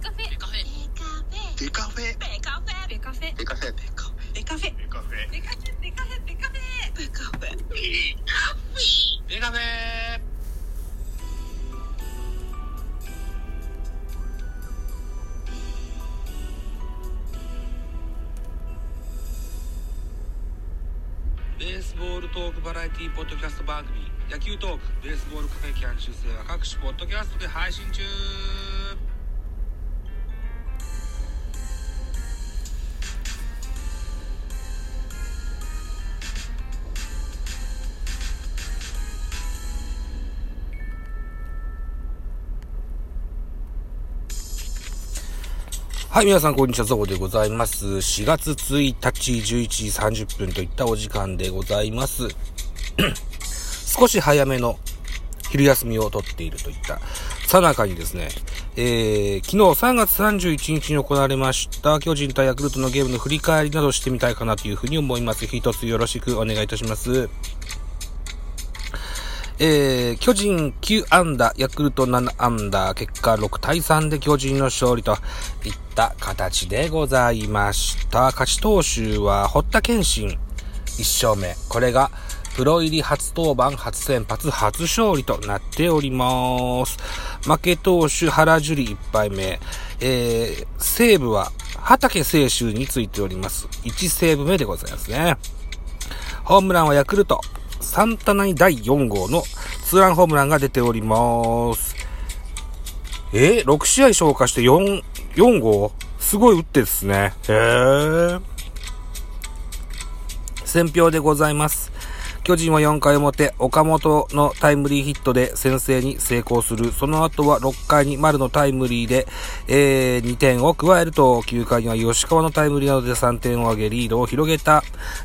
カフェ。ベカフェ。ベカフェ。ベカフェ。ベカフェ。ベカフェ。ベカフェ。ベカフェ。ベカフェ。ベカフェ。ベカフェ。ベカフェベカフェベースボールトークバラエティポッドキャスト番組。野球トークベースボールカフェキャン中世は各種ポッドキャストで配信中はい、皆さん、こんにちは、ゾウでございます。4月1日、11時30分といったお時間でございます。少し早めの昼休みをとっているといった、さなかにですね、えー、昨日3月31日に行われました、巨人対ヤクルトのゲームの振り返りなどしてみたいかなというふうに思います。一つよろしくお願いいたします。えー、巨人9アンダー、ヤクルト7アンダー、結果6対3で巨人の勝利といった形でございました。勝ち投手は堀田健信1勝目。これがプロ入り初登板、初先発、初勝利となっております。負け投手原樹里1敗目。えー、西武は畑清修についております。1セーブ目でございますね。ホームランはヤクルト。サンタナに第4号のツーランホームランが出ております。え？ー、6試合消化して4、4号？すごい打ってですね。へー。選票でございます。巨人は4回表、岡本のタイムリーヒットで先制に成功する。その後は6回に丸のタイムリーで、えー、2点を加えると、9回には吉川のタイムリーなどで3点を挙げ、リードを広げた。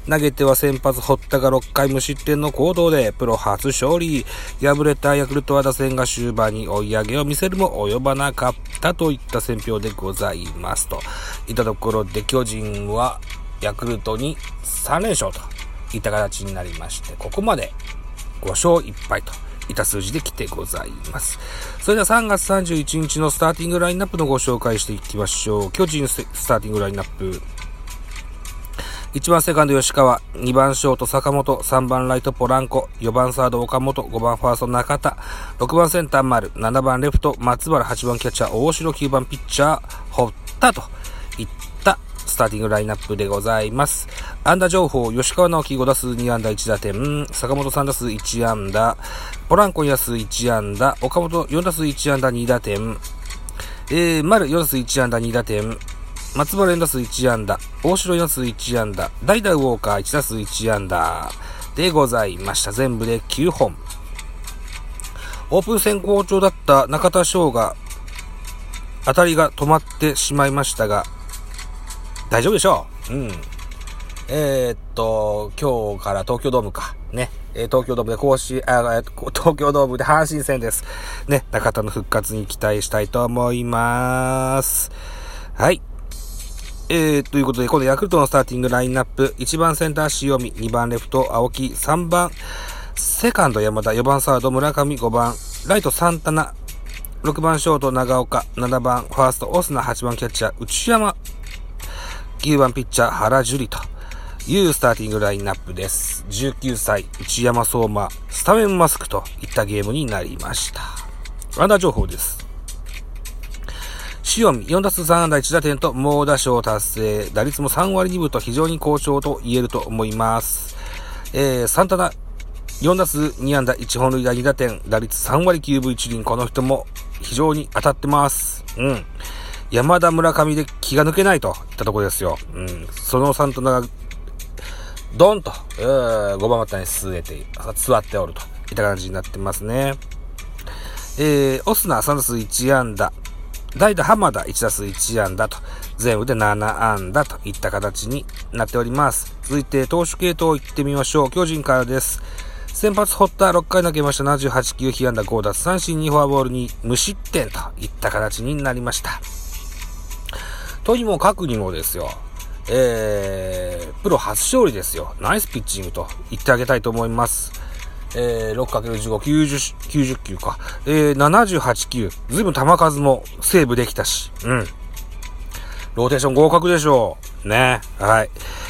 投げては先発堀田が6回無失点の行動で、プロ初勝利。敗れたヤクルトは打線が終盤に追い上げを見せるも及ばなかったといった選票でございます。といったところで、巨人はヤクルトに3連勝といた形になりまして、ここまで5勝1敗といった数字で来てございます。それでは3月31日のスターティングラインナップのご紹介していきましょう。巨人スターティングラインナップ。1番セカンド吉川、2番ショート坂本、3番ライトポランコ、4番サード岡本、5番ファースト中田、6番センター丸、7番レフト松原、8番キャッチャー大城、9番ピッチャー堀田といったスターティングラインナップでございます。安打情報、吉川直樹5打数2安打1打点、坂本3打数1安打、ポランコ2打数1安打、岡本4打数1安打2打点、えー、丸4打数1安打2打点、松原4打数1安打、大城4打数1安打、代打ウォーカー1打数1安打でございました。全部で9本。オープン戦好調だった中田翔が、当たりが止まってしまいましたが、大丈夫でしょう。うん。えー、っと、今日から東京ドームか。ね。え東京ドームで甲子、あ、えー東京ドームで阪神戦です。ね。中田の復活に期待したいと思います。はい。えー、ということで、今度ヤクルトのスターティングラインナップ。1番センター塩見、2番レフト青木、3番セカンド山田、4番サード村上、5番ライトサンタナ、6番ショート長岡、7番ファーストオスナ、8番キャッチャー内山、9番ピッチャー原樹里というスターティングラインナップです。19歳内山相馬、スタメンマスクといったゲームになりました。アンダー情報です。塩見、4打数3安打1打点と猛打賞達成。打率も3割2分と非常に好調と言えると思います。えー、サンタナ、4打数2安打1本塁打2打点。打率3割9分1厘。この人も非常に当たってます。うん。山田村上で気が抜けないといったところですよ。うん。そのサンタナが、ドンと、えー、5番バッターに据えて、座っておるといった感じになってますね。えー、オスナ3打数1安打。代打浜田1打数1安打と、全部で7安打といった形になっております。続いて投手系統行ってみましょう。巨人からです。先発堀田6回投げました78球被安打5奪三振2フォアボールに無失点といった形になりました。とにもかくにもですよ。えー、プロ初勝利ですよ。ナイスピッチングと言ってあげたいと思います。えー、6×15、90、90球か。えー、78球。ずいぶん球数もセーブできたし。うん。ローテーション合格でしょう。ね。はい。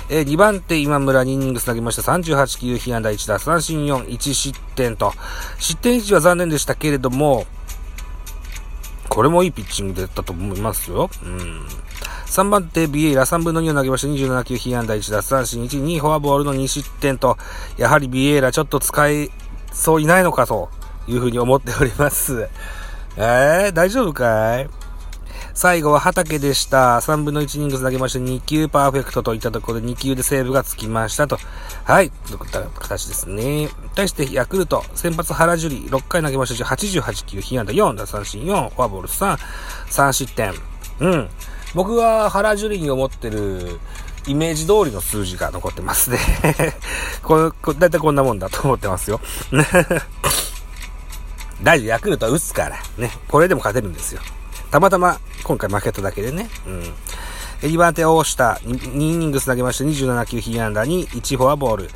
えー、2番手今村2イニングス投げました。38球、被安打1打、三振4、1失点と。失点1は残念でしたけれども、これもいいピッチングだったと思いますよ。うん。3番手、ビエイラ3分の2を投げました。27球、被安打1奪三振1、2フォアボールの2失点と、やはりビエイラちょっと使いそういないのかというふうに思っております。えー、大丈夫かい？最後は畑でした。3分の1イニングス投げまして2球パーフェクトといったところで2球でセーブがつきましたと。はい。とった形ですね。対してヤクルト、先発原樹里、6回投げました88球、被安打4、打三振4、フォアボール3、3失点。うん。僕は原樹里に思ってるイメージ通りの数字が残ってますね これ、だいたいこんなもんだと思ってますよ。大事、ヤクルトは打つから。ね。これでも勝てるんですよ。たまたま今回負けただけでね。うん。2番手を押した、2イニングス投げまして27球被安打に1フォアボール。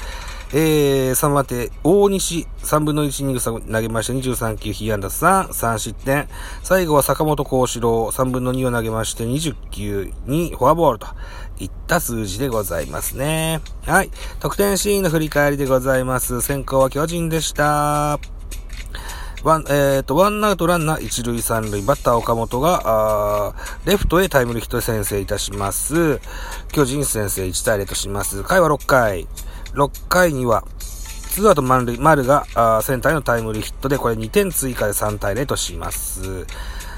えー、3番手、大西、3分の1イニングス投げまして23球被安打3、3失点。最後は坂本幸四郎、3分の2を投げまして20球にフォアボールといった数字でございますね。はい。得点シーンの振り返りでございます。先行は巨人でした。ワン、えっ、ー、と、ワンアウトランナー一塁三塁、バッター岡本が、あレフトへタイムリーヒットで先制いたします。巨人先制1対0とします。回は6回。6回には、ツーアウト満塁、丸が、あセンターへのタイムリーヒットで、これ2点追加で3対0とします。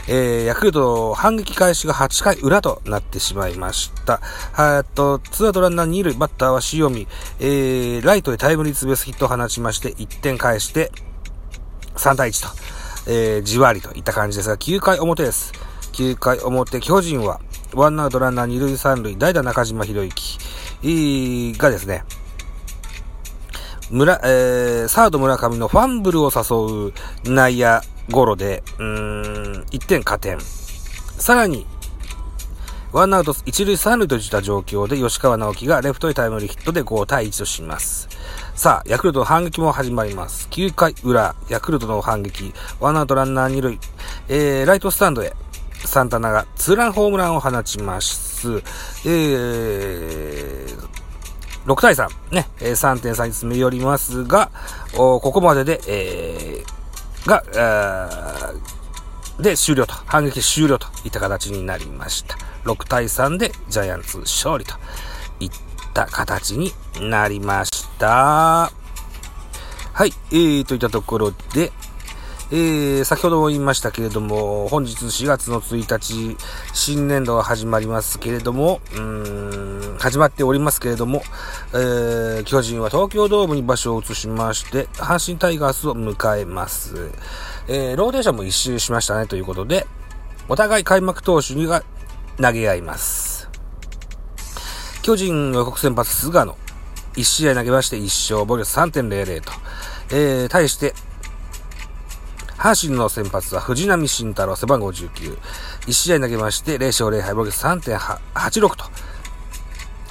えー、ヤクルト反撃開始が8回裏となってしまいました。えっと、ツーアウトランナー2塁、バッターは塩見、えー、ライトへタイムリーツベースヒットを放ちまして、1点返して、3対1と、えー、じわりといった感じですが、9回表です。9回表、巨人は、ワンアウトランナー2塁3塁、代打中島博之がですね、村、えー、サード村上のファンブルを誘う内野ゴロで、うん、1点加点。さらに、ワンアウト1塁3塁といった状況で吉川直樹がレフトへタイムリーヒットで5対1とします。さあ、ヤクルトの反撃も始まります。9回裏、ヤクルトの反撃。ワンアウトランナー2塁。えー、ライトスタンドへ、サンタナがツーランホームランを放ちます。えー、6対3、ね、3点差に詰め寄りますが、ここまでで、えー、が、で、終了と、反撃終了といった形になりました。6対3でジャイアンツ勝利といったた形になりました。はい、えー、といったところで、えー、先ほども言いましたけれども、本日4月の1日、新年度が始まりますけれども、うーん、始まっておりますけれども、えー、巨人は東京ドームに場所を移しまして、阪神タイガースを迎えます。えー、ローテーションも一周しましたねということで、お互い開幕投手にが投げ合います。巨人予告先発菅野、1試合投げまして1勝、防御3.00と、えー、対して、阪神の先発は藤波慎太郎、背番号19。1試合投げまして0勝0敗、防御3.86と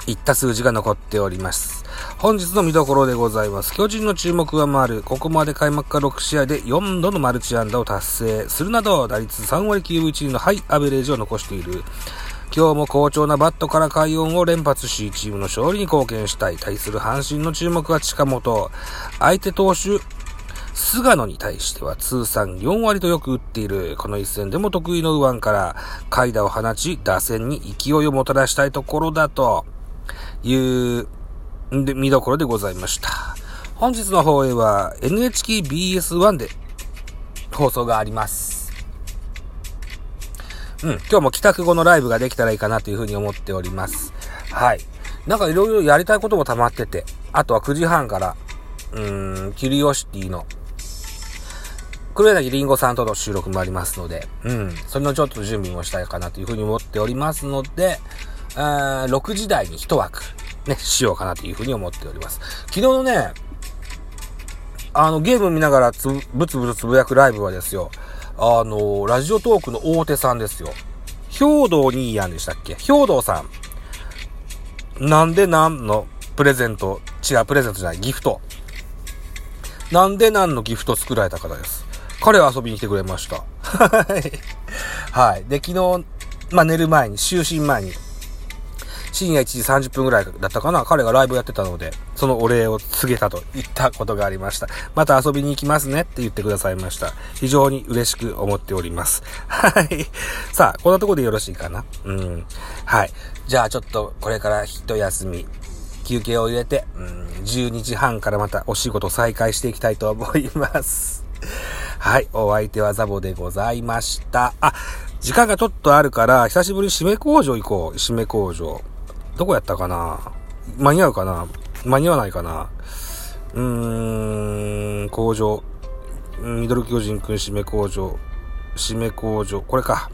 いった数字が残っております。本日の見どころでございます。巨人の注目は丸。ここまで開幕から6試合で4度のマルチ安打を達成するなど、打率3割9分1厘のハイアベレージを残している。今日も好調なバットから快音を連発し、チームの勝利に貢献したい。対する阪神の注目は近本。相手投手、菅野に対しては通算4割とよく打っている。この一戦でも得意の右腕から階打を放ち、打線に勢いをもたらしたいところだというで見どころでございました。本日の放映は NHKBS1 で放送があります。うん、今日も帰宅後のライブができたらいいかなというふうに思っております。はい。なんかいろいろやりたいことも溜まってて、あとは9時半から、うーん、キュリオシティの、黒柳りんごさんとの収録もありますので、うん、それのちょっと準備もしたいかなというふうに思っておりますので、あ6時台に一枠、ね、しようかなというふうに思っております。昨日のね、あの、ゲーム見ながらつ、ぶつぶつつぶやくライブはですよ、あの、ラジオトークの大手さんですよ。兵道兄やんでしたっけ？兵道さん。なんでなんの？プレゼント、違う、プレゼントじゃない、ギフト。なんで何の？ギフト作られた方です。彼は遊びに来てくれました。はい。はい。で、昨日、まあ、寝る前に、就寝前に、深夜1時30分ぐらいだったかな彼がライブやってたので、そのお礼を告げたと言ったことがありました。また遊びに行きますねって言ってくださいました。非常に嬉しく思っております。はい。さあ、こんなとこでよろしいかなうん。はい。じゃあちょっとこれから一休み、休憩を入れて、うん、12時半からまたお仕事再開していきたいと思います。はい、お相手はザボでございました。あ、時間がちょっとあるから、久しぶり締め工場行こう。締め工場。どこやったかな？間に合うかな？間に合わないかな？うーん、工場。ミドル巨人くん締め工場。締め工場。これか。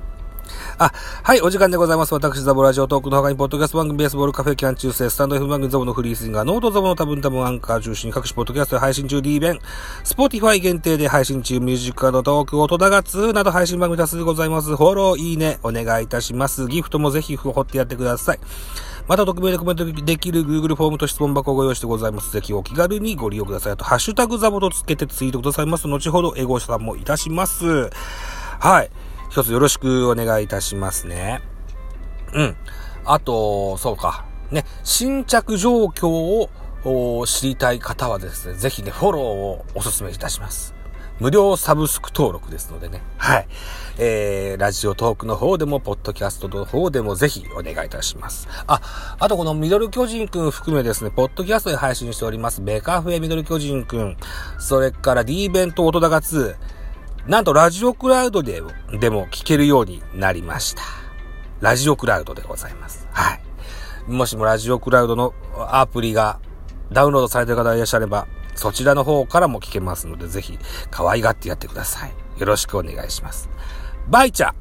あ、はい、お時間でございます。私、ザボラジオトークの他に、ポッドキャスト番組、ベースボールカフェ、キャン中世、スタンド F 番組、ザボのフリースインガー、ノートザボの多分多分アンカー中心に各種ポッドキャストで配信中 D 弁、スポティファイ限定で配信中、ミュージックアドトーク、音だが2など配信番組多数ございます。フォロー、いいね、お願いいたします。ギフトもぜひ、掘ってやってください。また、匿名でコメントできる Google フォームと質問箱をご用意してございます。ぜひお気軽にご利用ください。あと、ハッシュタグザボとつけてツイートくださいます。後ほど、エゴさんもいたします。はい。一つよろしくお願いいたしますね。うん。あと、そうか。ね、新着状況を知りたい方はですね、ぜひね、フォローをお勧めいたします。無料サブスク登録ですのでね。はい。えー、ラジオトークの方でも、ポッドキャストの方でもぜひお願いいたします。あ、あとこのミドル巨人くん含めですね、ポッドキャストで配信しております、ベカフェミドル巨人くん、それから D 弁と音高2、なんとラジオクラウドででも聞けるようになりました。ラジオクラウドでございます。はい。もしもラジオクラウドのアプリがダウンロードされている方がいらっしゃれば、そちらの方からも聞けますので、ぜひ可愛がってやってください。よろしくお願いします。バイチャ